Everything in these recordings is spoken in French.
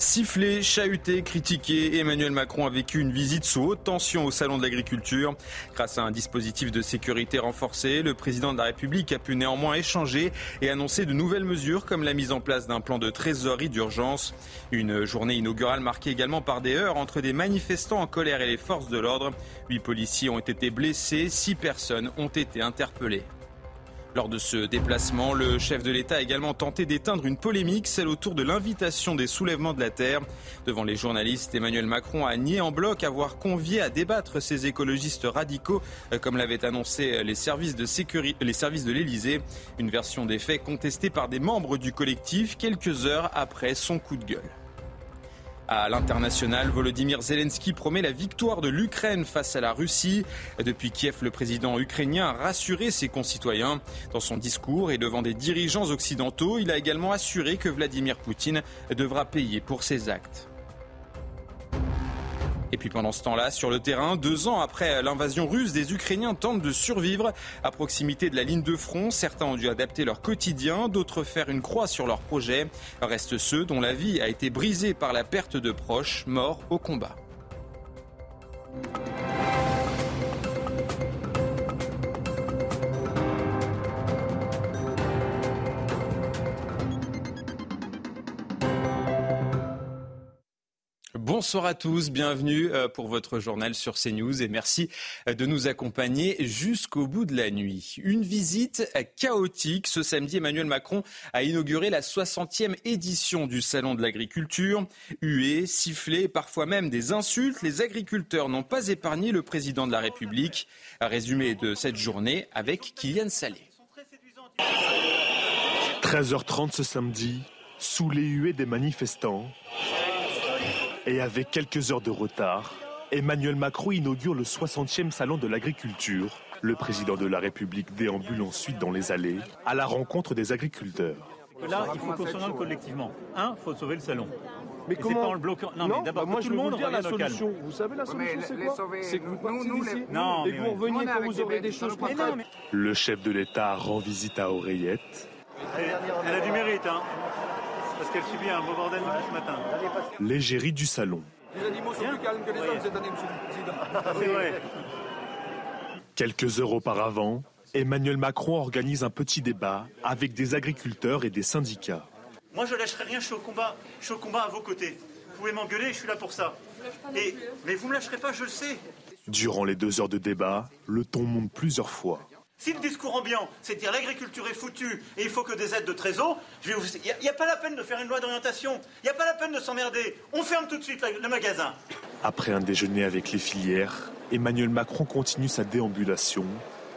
Sifflé, chahuté, critiqué, Emmanuel Macron a vécu une visite sous haute tension au Salon de l'Agriculture. Grâce à un dispositif de sécurité renforcé, le président de la République a pu néanmoins échanger et annoncer de nouvelles mesures comme la mise en place d'un plan de trésorerie d'urgence. Une journée inaugurale marquée également par des heurts entre des manifestants en colère et les forces de l'ordre. Huit policiers ont été blessés, six personnes ont été interpellées. Lors de ce déplacement, le chef de l'État a également tenté d'éteindre une polémique, celle autour de l'invitation des soulèvements de la Terre. Devant les journalistes, Emmanuel Macron a nié en bloc avoir convié à débattre ces écologistes radicaux, euh, comme l'avaient annoncé les services de sécurité, les services de l'Élysée. Une version des faits contestée par des membres du collectif quelques heures après son coup de gueule. À l'international, Volodymyr Zelensky promet la victoire de l'Ukraine face à la Russie. Depuis Kiev, le président ukrainien a rassuré ses concitoyens. Dans son discours et devant des dirigeants occidentaux, il a également assuré que Vladimir Poutine devra payer pour ses actes. Et puis pendant ce temps-là, sur le terrain, deux ans après l'invasion russe, des Ukrainiens tentent de survivre à proximité de la ligne de front. Certains ont dû adapter leur quotidien, d'autres faire une croix sur leur projet. Restent ceux dont la vie a été brisée par la perte de proches morts au combat. Bonsoir à tous, bienvenue euh, pour votre journal sur CNews et merci euh, de nous accompagner jusqu'au bout de la nuit. Une visite chaotique. Ce samedi, Emmanuel Macron a inauguré la 60e édition du Salon de l'agriculture. Huées, sifflets, parfois même des insultes, les agriculteurs n'ont pas épargné le président de la République. Résumé de cette journée avec Kylian Salé. 13h30 ce samedi, sous les huées des manifestants, et avec quelques heures de retard, Emmanuel Macron inaugure le 60e salon de l'agriculture. Le président de la République déambule ensuite dans les allées à la rencontre des agriculteurs. Là, il faut qu'on s'en collectivement. Un, il faut sauver le salon. Mais Et comment c'est pas en le bloquant. Non, mais d'abord, bah moi tout je le monde dire la solution. Vous savez la solution c'est quoi C'est que vous partez nous, d'ici Non, et mais que vous reveniez quand vous des aurez des choses concrètes. mais Le chef de l'État rend visite à Oreillette. elle, elle a du mérite, hein. Parce qu'elle subit un beau bordel depuis ce matin. L'égérie du salon. Les animaux sont plus calmes que les hommes cette année, monsieur le Président. C'est vrai. Quelques heures auparavant, Emmanuel Macron organise un petit débat avec des agriculteurs et des syndicats. Moi, je lâcherai rien, je suis au combat. Je suis au combat à vos côtés. Vous pouvez m'engueuler, je suis là pour ça. Et, mais vous me lâcherez pas, je le sais. Durant les deux heures de débat, le ton monte plusieurs fois. Si le discours ambiant, c'est de dire l'agriculture est foutue et il faut que des aides de trésor, il n'y a, pas la peine de faire une loi d'orientation. Il n'y a pas la peine de s'emmerder. On ferme tout de suite la- le magasin. Après un déjeuner avec les filières, Emmanuel Macron continue sa déambulation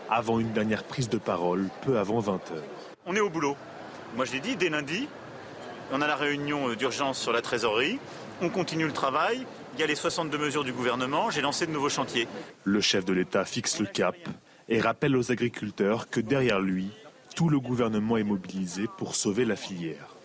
avant une dernière prise de parole peu avant 20h. On est au boulot. Moi, je l'ai dit, dès lundi, on a la réunion euh, d'urgence sur la trésorerie. On continue le travail. Il y a les 62 mesures du gouvernement. J'ai lancé de nouveaux chantiers. Le chef de l'État fixe le cap et rappelle aux agriculteurs que derrière lui, tout le gouvernement est mobilisé pour sauver la filière.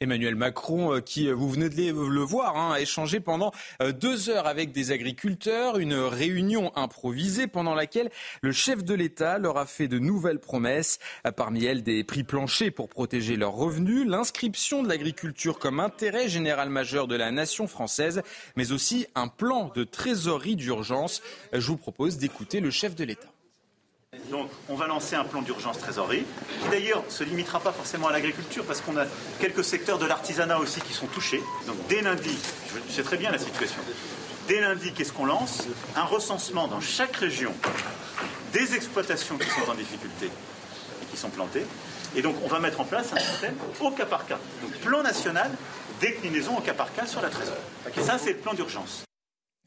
Emmanuel Macron, euh, qui, euh, vous venez de le voir, hein, a échangé pendant euh, deux heures avec des agriculteurs, une réunion improvisée pendant laquelle le chef de l'État leur a fait de nouvelles promesses, parmi elles des prix planchers pour protéger leurs revenus, l'inscription de l'agriculture comme intérêt général majeur de la nation française, mais aussi un plan de trésorerie d'urgence. Je vous propose d'écouter le chef de l'État. Donc, on va lancer un plan d'urgence trésorerie, qui d'ailleurs ne se limitera pas forcément à l'agriculture, parce qu'on a quelques secteurs de l'artisanat aussi qui sont touchés. Donc, dès lundi, je sais très bien la situation. Dès lundi, qu'est-ce qu'on lance? Un recensement dans chaque région des exploitations qui sont en difficulté et qui sont plantées. Et donc, on va mettre en place un système au cas par cas. Donc, plan national, déclinaison au cas par cas sur la trésorerie. Ça, c'est le plan d'urgence.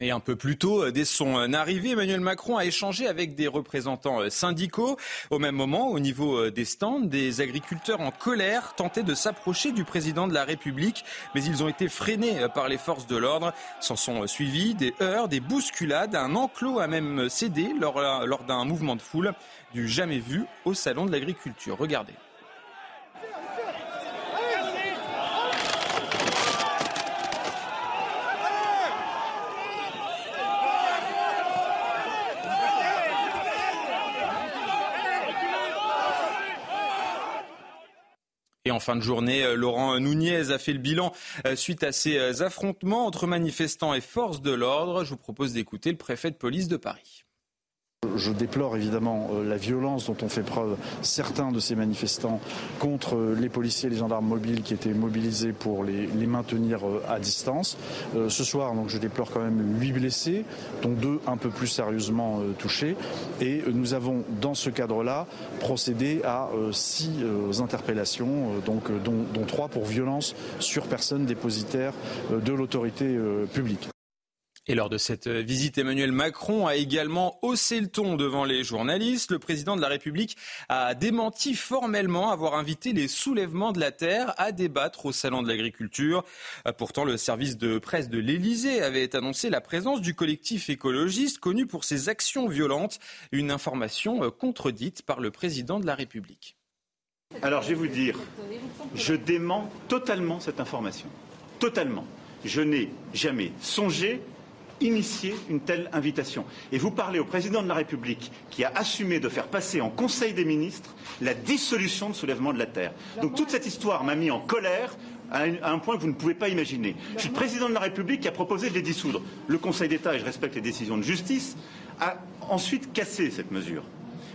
Et un peu plus tôt, euh, dès son euh, arrivée, Emmanuel Macron a échangé avec des représentants euh, syndicaux. Au même moment, au niveau des stands, des agriculteurs en colère tentaient de s'approcher du président de la République, mais ils ont été freinés par les forces de l'ordre. S'en sont suivis des heurts, des bousculades. Un enclos a même cédé lors, lors d'un mouvement de foule du jamais vu au Salon de l'agriculture. Regardez. Et en fin de journée, euh, Laurent Nunez a fait le bilan euh, suite à ces euh, affrontements entre manifestants et forces de l'ordre. Je vous propose d'écouter le préfet de police de Paris. Je déplore évidemment euh, la violence dont ont fait preuve certains de ces manifestants contre euh, les policiers et les gendarmes mobiles qui étaient mobilisés pour les, maintenir euh, à distance. Ce soir, donc, je déplore quand même huit blessés, dont deux un peu plus sérieusement touchés. Et nous avons, dans ce cadre-là, procédé à six interpellations, dont, dont trois pour violence sur personne dépositaire de l'autorité publique. Et lors de cette visite, Emmanuel Macron a également haussé le ton devant les journalistes. Le président de la République a démenti formellement avoir invité les soulèvements de la terre à débattre au Salon de l'agriculture. Pourtant, le service de presse de l'Élysée avait annoncé la présence du collectif écologiste connu pour ses actions violentes, une information contredite par le président de la République. Alors, je vais vous dire, je dément totalement cette information. Totalement. Je n'ai jamais songé initier une telle invitation. Et vous parlez au président de la République qui a assumé de faire passer en Conseil des ministres la dissolution de soulèvement de la Terre. Donc toute cette histoire m'a mis en colère à un point que vous ne pouvez pas imaginer. Je suis le président de la République qui a proposé de les dissoudre. Le Conseil d'État, et je respecte les décisions de justice, a ensuite cassé cette mesure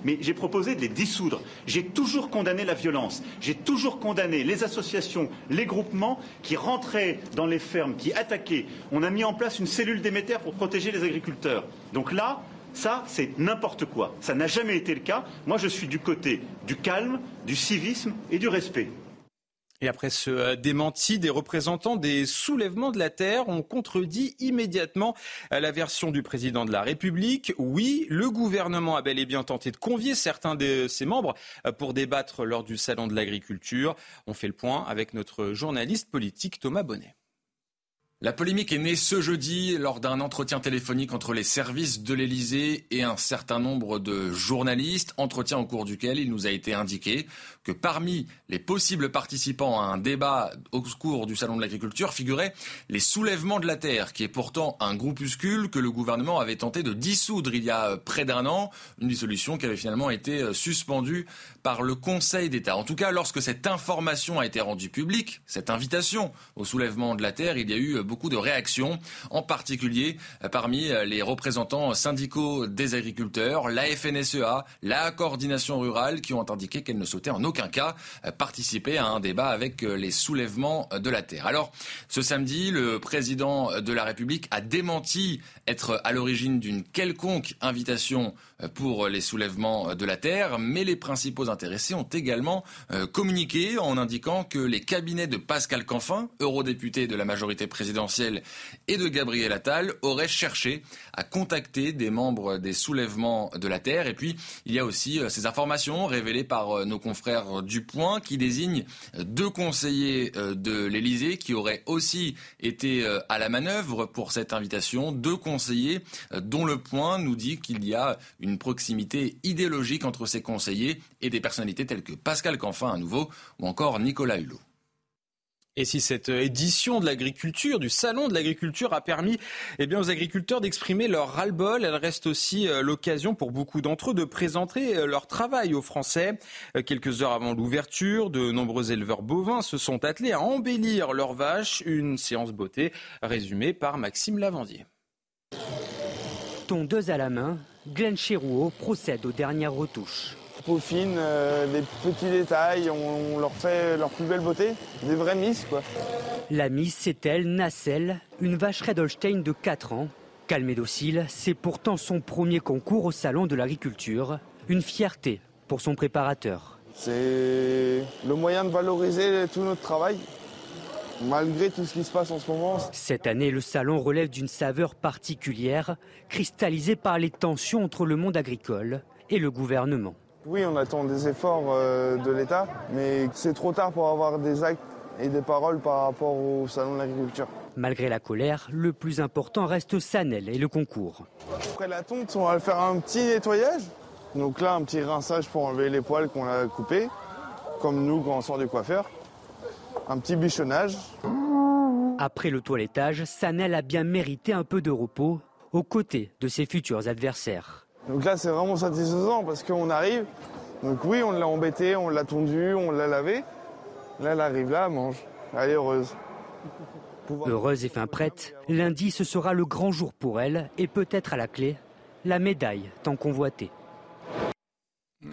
mais j'ai proposé de les dissoudre. J'ai toujours condamné la violence. J'ai toujours condamné les associations, les groupements qui rentraient dans les fermes, qui attaquaient. On a mis en place une cellule d'émetteurs pour protéger les agriculteurs. Donc là, ça, c'est n'importe quoi. Ça n'a jamais été le cas. Moi, je suis du côté du calme, du civisme et du respect. Et après ce euh, démenti, des représentants des soulèvements de la terre ont contredit immédiatement euh, la version du président de la République. Oui, le gouvernement a bel et bien tenté de convier certains de ses membres euh, pour débattre lors du salon de l'agriculture. On fait le point avec notre journaliste politique Thomas Bonnet. La polémique est née ce jeudi lors d'un entretien téléphonique entre les services de l'Elysée et un certain nombre de journalistes, entretien au cours duquel il nous a été indiqué que parmi les possibles participants à un débat au cours du Salon de l'agriculture figuraient les soulèvements de la terre, qui est pourtant un groupuscule que le gouvernement avait tenté de dissoudre il y a près d'un an, une dissolution qui avait finalement été suspendue par le Conseil d'État. En tout cas, lorsque cette information a été rendue publique, cette invitation au soulèvement de la terre, il y a eu beaucoup de réactions, en particulier parmi les représentants syndicaux des agriculteurs, la FNSEA, la coordination rurale, qui ont indiqué qu'elle ne sautait en aucun cas participer à un débat avec les soulèvements de la terre. Alors, ce samedi, le président de la République a démenti être à l'origine d'une quelconque invitation pour les soulèvements de la terre, mais les principaux intéressés ont également euh, communiqué en indiquant que les cabinets de Pascal Canfin, eurodéputé de la majorité présidentielle, et de Gabriel Attal auraient cherché à contacter des membres des soulèvements de la terre. Et puis, il y a aussi euh, ces informations révélées par euh, nos confrères du Point qui désignent deux conseillers de l'Élysée qui auraient aussi été à la manœuvre pour cette invitation, deux conseillers dont le Point nous dit qu'il y a proximité idéologique entre ces conseillers et des personnalités telles que Pascal Canfin à nouveau ou encore Nicolas Hulot. Et si cette édition de l'agriculture, du salon de l'agriculture, a permis eh aux agriculteurs d'exprimer leur ras-le-bol, elle reste aussi euh, l'occasion pour beaucoup d'entre eux de présenter euh, leur travail aux Français. Euh, quelques heures avant l'ouverture, de nombreux éleveurs bovins se sont attelés à embellir leurs vaches. Une séance beauté résumée par Maxime Lavandier. Ton deux à la main, Glenn Chirouot procède aux dernières retouches. On peaufine euh, des petits détails, on, leur fait leur plus belle beauté, des vraies misses quoi. La miss, c'est elle, Nacelle, une vache Red Holstein de 4 ans. Calme et docile, c'est pourtant son premier concours au salon de l'agriculture. Une fierté pour son préparateur. C'est le moyen de valoriser tout notre travail. Malgré tout ce qui se passe en ce moment. Cette année, le salon relève d'une saveur particulière, cristallisée par les tensions entre le monde agricole et le gouvernement. Oui, on attend des efforts euh, de l'État, mais c'est trop tard pour avoir des actes et des paroles par rapport au salon de l'agriculture. Malgré la colère, le plus important reste Sanel et le concours. Après la tonte, on va faire un petit nettoyage. Donc là, un petit rinçage pour enlever les poils qu'on a coupés, comme nous quand on sort du coiffeur. Un petit bichonnage. Après le toilettage, Sanel a bien mérité un peu de repos aux côtés de ses futurs adversaires. Donc là, c'est vraiment satisfaisant parce qu'on arrive. Donc oui, on l'a embêté, on l'a tondu, on l'a lavé. Là, elle arrive là, elle mange. Elle est heureuse. Heureuse et fin prête, lundi ce sera le grand jour pour elle et peut-être à la clé, la médaille tant convoitée.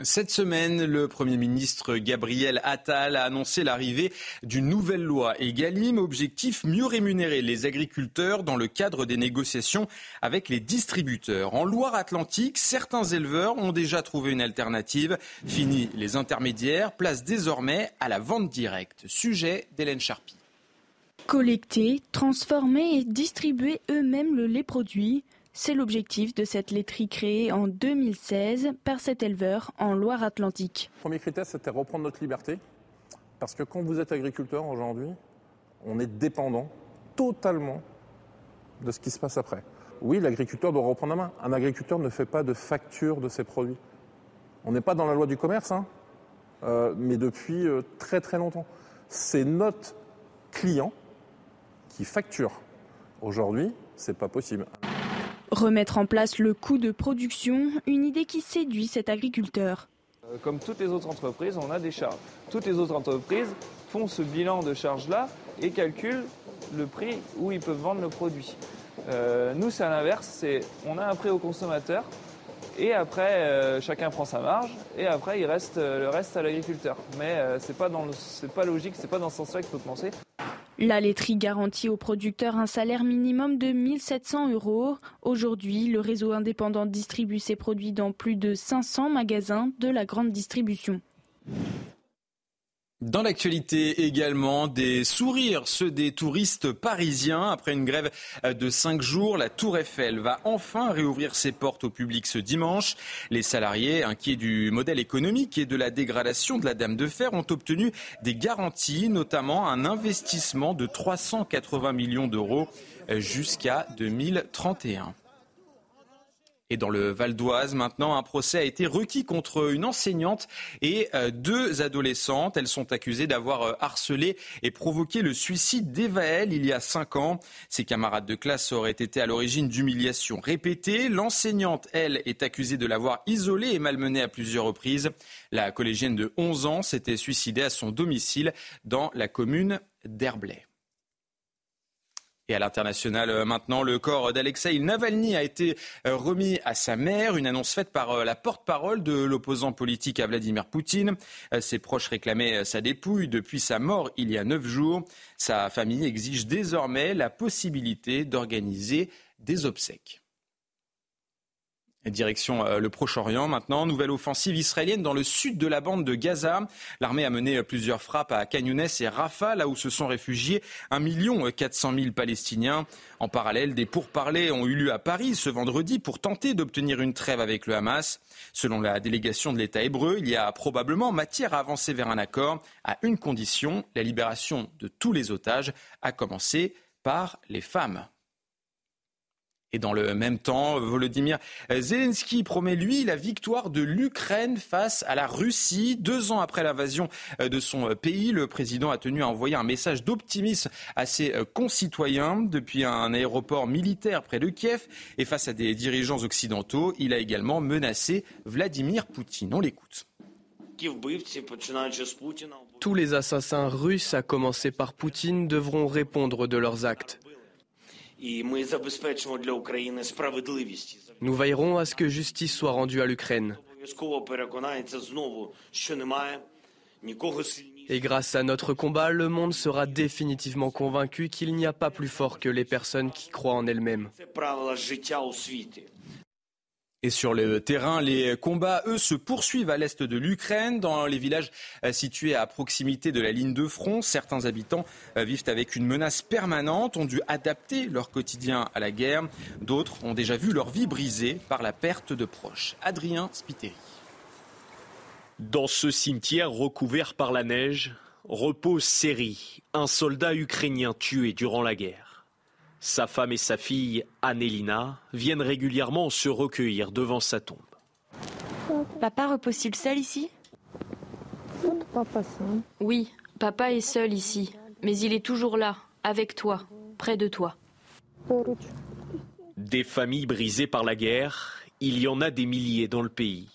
Cette semaine, le Premier ministre Gabriel Attal a annoncé l'arrivée d'une nouvelle loi Egalim, objectif mieux rémunérer les agriculteurs dans le cadre des négociations avec les distributeurs. En Loire-Atlantique, certains éleveurs ont déjà trouvé une alternative. Fini les intermédiaires, place désormais à la vente directe. Sujet d'Hélène Charpie. Collecter, transformer et distribuer eux-mêmes le lait produit, c'est l'objectif de cette laiterie créée en 2016 par cet éleveur en Loire-Atlantique. Premier critère, c'était reprendre notre liberté. Parce que quand vous êtes agriculteur aujourd'hui, on est dépendant totalement de ce qui se passe après. Oui, l'agriculteur doit reprendre la main. Un agriculteur ne fait pas de facture de ses produits. On n'est pas dans la loi du commerce, hein, euh, mais depuis euh, très très longtemps. C'est notre client qui facture. Aujourd'hui, c'est pas possible. Remettre en place le coût de production, une idée qui séduit cet agriculteur. Euh, comme toutes les autres entreprises, on a des charges. Toutes les autres entreprises font ce bilan de charges-là et calculent le prix où ils peuvent vendre le produit. Euh, nous, c'est à l'inverse, c'est on a un prix au consommateur et après euh, chacun prend sa marge et après il reste le reste à l'agriculteur. Mais c'est pas dans c'est pas logique, c'est pas dans ce sens-là qu'il faut penser. La laiterie garantit aux producteurs un salaire minimum de 1700 euros. Aujourd'hui, le réseau indépendant distribue ses produits dans plus de 500 magasins de la grande distribution. Dans l'actualité également, des sourires, ceux des touristes parisiens. Après une grève de cinq jours, la Tour Eiffel va enfin réouvrir ses portes au public ce dimanche. Les salariés, inquiets du modèle économique et de la dégradation de la Dame de Fer, ont obtenu des garanties, notamment un investissement de 380 millions d'euros jusqu'à 2031. Et dans le Val d'Oise, maintenant, un procès a été requis contre une enseignante et euh, deux adolescentes. Elles sont accusées d'avoir euh, harcelé et provoqué le suicide d'Evaël il y a cinq ans. Ses camarades de classe auraient été à l'origine d'humiliations répétées. L'enseignante, elle, est accusée de l'avoir isolée et malmenée à plusieurs reprises. La collégienne de 11 ans s'était suicidée à son domicile dans la commune d'Herblay. Et à l'international euh, maintenant, le corps d'Alexei Navalny a été euh, remis à sa mère, une annonce faite par euh, la porte-parole de l'opposant politique à Vladimir Poutine. Ses proches réclamaient sa dépouille depuis sa mort il y a neuf jours. Sa famille exige désormais la possibilité d'organiser des obsèques. Direction euh, le Proche-Orient maintenant, nouvelle offensive israélienne dans le sud de la bande de Gaza. L'armée a mené euh, plusieurs frappes à Canyones et Rafah, là où se sont réfugiés 1 400 000 Palestiniens. En parallèle, des pourparlers ont eu lieu à Paris ce vendredi pour tenter d'obtenir une trêve avec le Hamas. Selon la délégation de l'État hébreu, il y a probablement matière à avancer vers un accord à une condition, la libération de tous les otages, à commencer par les femmes. Et dans le même temps, Volodymyr Zelensky promet, lui, la victoire de l'Ukraine face à la Russie. Deux ans après l'invasion de son pays, le président a tenu à envoyer un message d'optimisme à ses concitoyens depuis un aéroport militaire près de Kiev. Et face à des dirigeants occidentaux, il a également menacé Vladimir Poutine. On l'écoute. Tous les assassins russes, à commencer par Poutine, devront répondre de leurs actes. Nous veillerons à ce que justice soit rendue à l'Ukraine. Et grâce à notre combat, le monde sera définitivement convaincu qu'il n'y a pas plus fort que les personnes qui croient en elles-mêmes. Et sur le terrain, les combats, eux, se poursuivent à l'est de l'Ukraine, dans les villages euh, situés à proximité de la ligne de front. Certains habitants euh, vivent avec une menace permanente, ont dû adapter leur quotidien à la guerre. D'autres ont déjà vu leur vie brisée par la perte de proches. Adrien Spiteri. Dans ce cimetière recouvert par la neige, repose Seri, un soldat ukrainien tué durant la guerre. Sa femme et sa fille, Annelina, viennent régulièrement se recueillir devant sa tombe. Papa repose-t-il seul ici? Oui, papa est seul ici, mais il est toujours là, avec toi, près de toi. Des familles brisées par la guerre, il y en a des milliers dans le pays.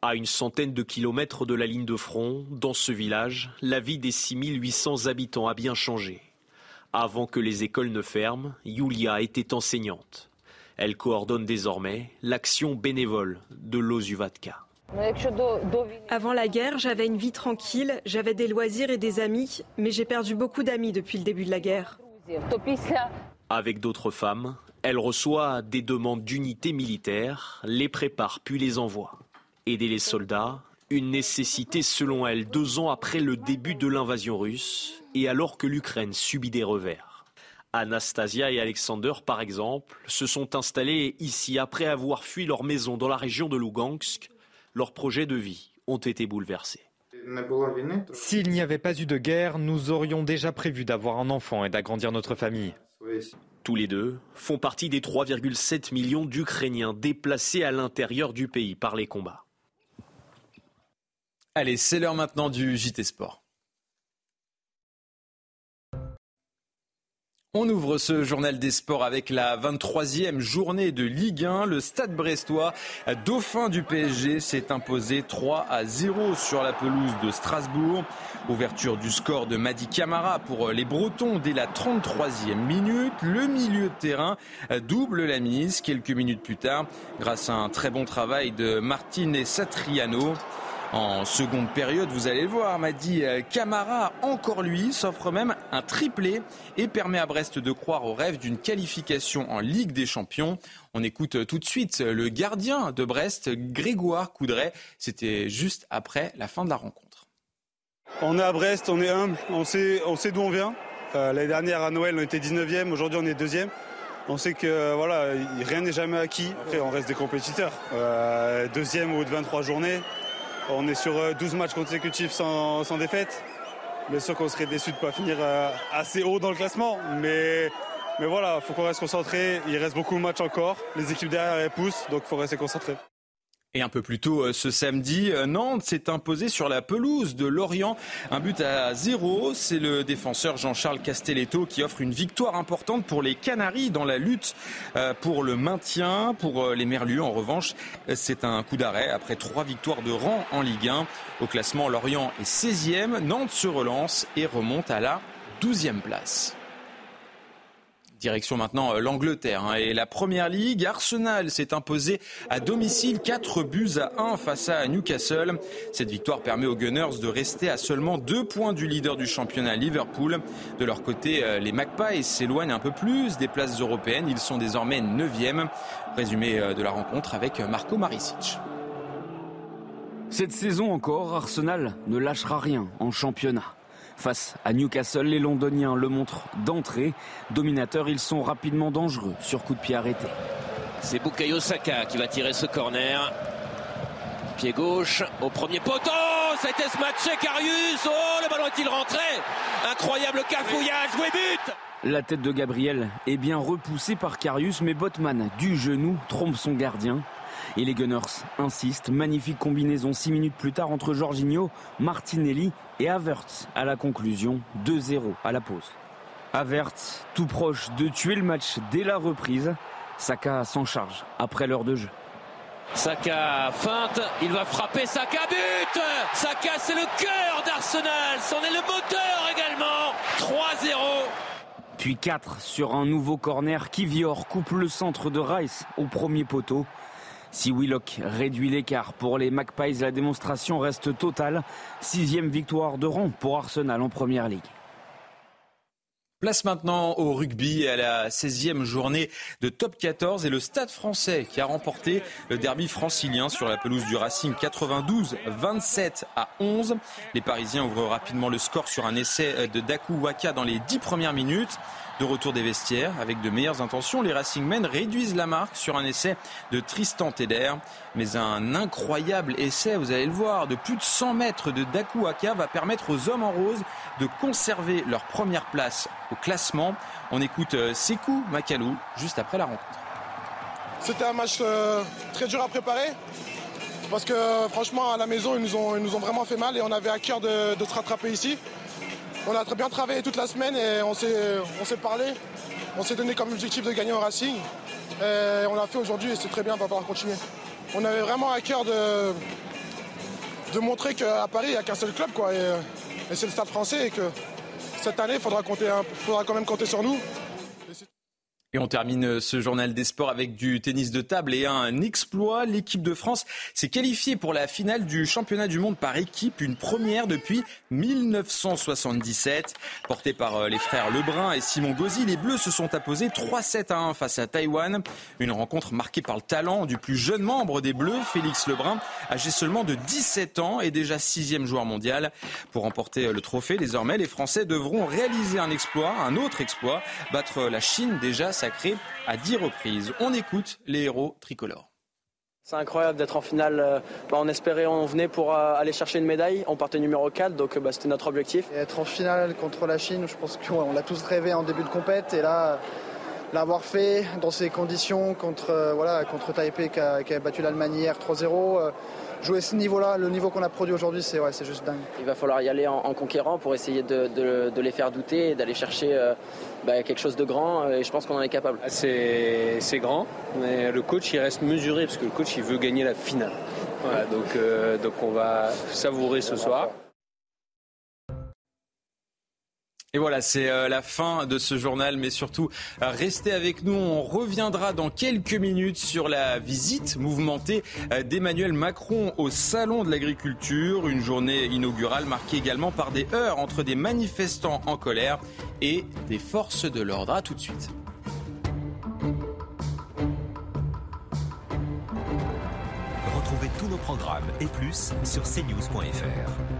À une centaine de kilomètres de la ligne de front, dans ce village, la vie des 6800 habitants a bien changé. Avant que les écoles ne ferment, Yulia était enseignante. Elle coordonne désormais l'action bénévole de l'Ozuvatka. Avant la guerre, j'avais une vie tranquille, j'avais des loisirs et des amis, mais j'ai perdu beaucoup d'amis depuis le début de la guerre. Avec d'autres femmes, elle reçoit des demandes d'unité militaire, les prépare puis les envoie. Aider les soldats, une nécessité selon elle deux ans après le début de l'invasion russe et alors que l'Ukraine subit des revers. Anastasia et Alexander, par exemple, se sont installés ici après avoir fui leur maison dans la région de Lugansk. Leurs projets de vie ont été bouleversés. S'il n'y avait pas eu de guerre, nous aurions déjà prévu d'avoir un enfant et d'agrandir notre famille. Tous les deux font partie des 3,7 millions d'Ukrainiens déplacés à l'intérieur du pays par les combats. Allez, c'est l'heure maintenant du JT Sport. On ouvre ce journal des sports avec la 23e journée de Ligue 1. Le Stade brestois, dauphin du PSG, s'est imposé 3 à 0 sur la pelouse de Strasbourg. Ouverture du score de Madi Camara pour les Bretons dès la 33e minute. Le milieu de terrain double la mise quelques minutes plus tard grâce à un très bon travail de Martine Satriano. En seconde période, vous allez le voir, m'a dit euh, Camara, encore lui, s'offre même un triplé et permet à Brest de croire au rêve d'une qualification en Ligue des Champions. On écoute euh, tout de suite le gardien de Brest, Grégoire Coudray. C'était juste après la fin de la rencontre. On est à Brest, on est humble, on sait, on sait d'où on vient. Euh, l'année dernière à Noël, on était 19e, aujourd'hui on est deuxième. On sait que voilà, rien n'est jamais acquis. Après, on reste des compétiteurs. deuxième au bout de 23 journées, on est sur 12 euh, matchs consécutifs sans, défaite. Bien sûr qu'on serait déçu de ne pas finir euh, assez haut dans le classement, mais, mais voilà, il faut qu'on reste concentré. Il reste beaucoup de matchs encore. Les équipes derrière elles poussent, donc il faut rester concentré. Et un peu plus tôt euh, ce samedi, euh, Nantes s'est imposé sur la pelouse de Lorient. Un but à zéro. C'est le défenseur Jean-Charles Castelletto qui offre une victoire importante pour les Canaries dans la lutte euh, pour le maintien. Pour les Merlus, en revanche, c'est un coup d'arrêt après trois victoires de rang en Ligue 1. Au classement, Lorient est 16e. Nantes se relance et remonte à la 12e place. Direction maintenant euh, l'Angleterre hein, et la Première Ligue. Arsenal s'est imposé à domicile 4 buts à 1 face à Newcastle. Cette victoire permet aux Gunners de rester à seulement 2 points du leader du championnat Liverpool. De leur côté, euh, les Magpies s'éloignent un peu plus des places européennes. Ils sont désormais 9e. Résumé euh, de la rencontre avec Marco Maricic. Cette saison encore, Arsenal ne lâchera rien en championnat. Face à Newcastle, les Londoniens le montrent d'entrée. Dominateurs, ils sont rapidement dangereux sur coup de pied arrêté. C'est Bukayo Saka qui va tirer ce corner. Pied gauche au premier poteau. C'était ce match Carius. Oh, le ballon est-il rentré? Incroyable cafouillage. Oui, but La tête de Gabriel est bien repoussée par Carius, mais Botman, du genou, trompe son gardien. Et les Gunners insistent. Magnifique combinaison 6 minutes plus tard entre Jorginho, Martinelli et Havertz à la conclusion 2-0 à la pause. Havertz tout proche de tuer le match dès la reprise. Saka s'en charge après l'heure de jeu. Saka feinte, il va frapper, Saka but Saka c'est le cœur d'Arsenal, c'en est le moteur également 3-0 Puis 4 sur un nouveau corner, Kivior coupe le centre de Rice au premier poteau. Si Willock réduit l'écart pour les Magpies, la démonstration reste totale. Sixième victoire de rang pour Arsenal en Première Ligue. Place maintenant au rugby à la 16e journée de top 14 et le Stade français qui a remporté le derby francilien sur la pelouse du Racing 92 27 à 11. Les Parisiens ouvrent rapidement le score sur un essai de Daku Waka dans les 10 premières minutes. De retour des vestiaires, avec de meilleures intentions, les Racingmen réduisent la marque sur un essai de Tristan Teder. Mais un incroyable essai, vous allez le voir, de plus de 100 mètres de Daku Waka va permettre aux hommes en rose de conserver leur première place au classement. On écoute euh, Sekou Makalou juste après la rencontre. C'était un match euh, très dur à préparer parce que franchement à la maison ils nous ont vraiment fait mal et on avait à cœur de, se rattraper ici. On a très bien travaillé toute la semaine et on s'est parlé. On s'est donné comme objectif de gagner au Racing. On l'a fait aujourd'hui et c'est très bien, on va pouvoir continuer. On avait vraiment à cœur de, montrer qu'à Paris, il n'y a qu'un seul club. Quoi, et, c'est le stade français et que cette année, il faudra quand même compter sur nous. Et on termine ce journal des sports avec du tennis de table et un exploit. L'équipe de France s'est qualifiée pour la finale du championnat du monde par équipe, une première depuis 1977. Portée par euh, les frères Lebrun et Simon Gauzy, les Bleus se sont apposés 3-7 à 1 face à Taïwan. Une rencontre marquée par le talent du plus jeune membre des Bleus, Félix Lebrun, âgé seulement de 17 ans et déjà sixième joueur mondial. Pour remporter le trophée, désormais, les Français devront réaliser un exploit, un autre exploit, battre la Chine déjà à dix reprises. On écoute les héros tricolores. C'est incroyable d'être en finale. Euh, bah, on espérait, on venait pour euh, aller chercher une médaille. On partait numéro 4, donc bah, c'était notre objectif. être en finale contre la Chine, je pense qu'on l'a tous rêvé en début de compète. Et là, l'avoir fait dans ces conditions contre, euh, voilà, contre Taipei qui a, qui a battu l'Allemagne hier 3-0 jouer ce niveau-là, le niveau qu'on a produit aujourd'hui, c'est ouais, juste dingue. Il va falloir y aller en, conquérant pour essayer de, les faire douter et d'aller chercher euh, bah, quelque chose de grand. Et je pense qu'on en est capable. C'est grand, mais le coach il reste mesuré parce que le coach il veut gagner la finale. donc, euh, donc on va savourer ce soir. Et voilà, c'est euh, la fin de ce journal, mais surtout, euh, restez avec nous. On reviendra dans quelques minutes sur la visite mouvementée euh, d'Emmanuel Macron au Salon de l'Agriculture, une journée inaugurale marquée également par des heurts entre des manifestants en colère et des forces de l'ordre. A tout de suite. Retrouvez tous nos programmes et plus sur cnews.fr.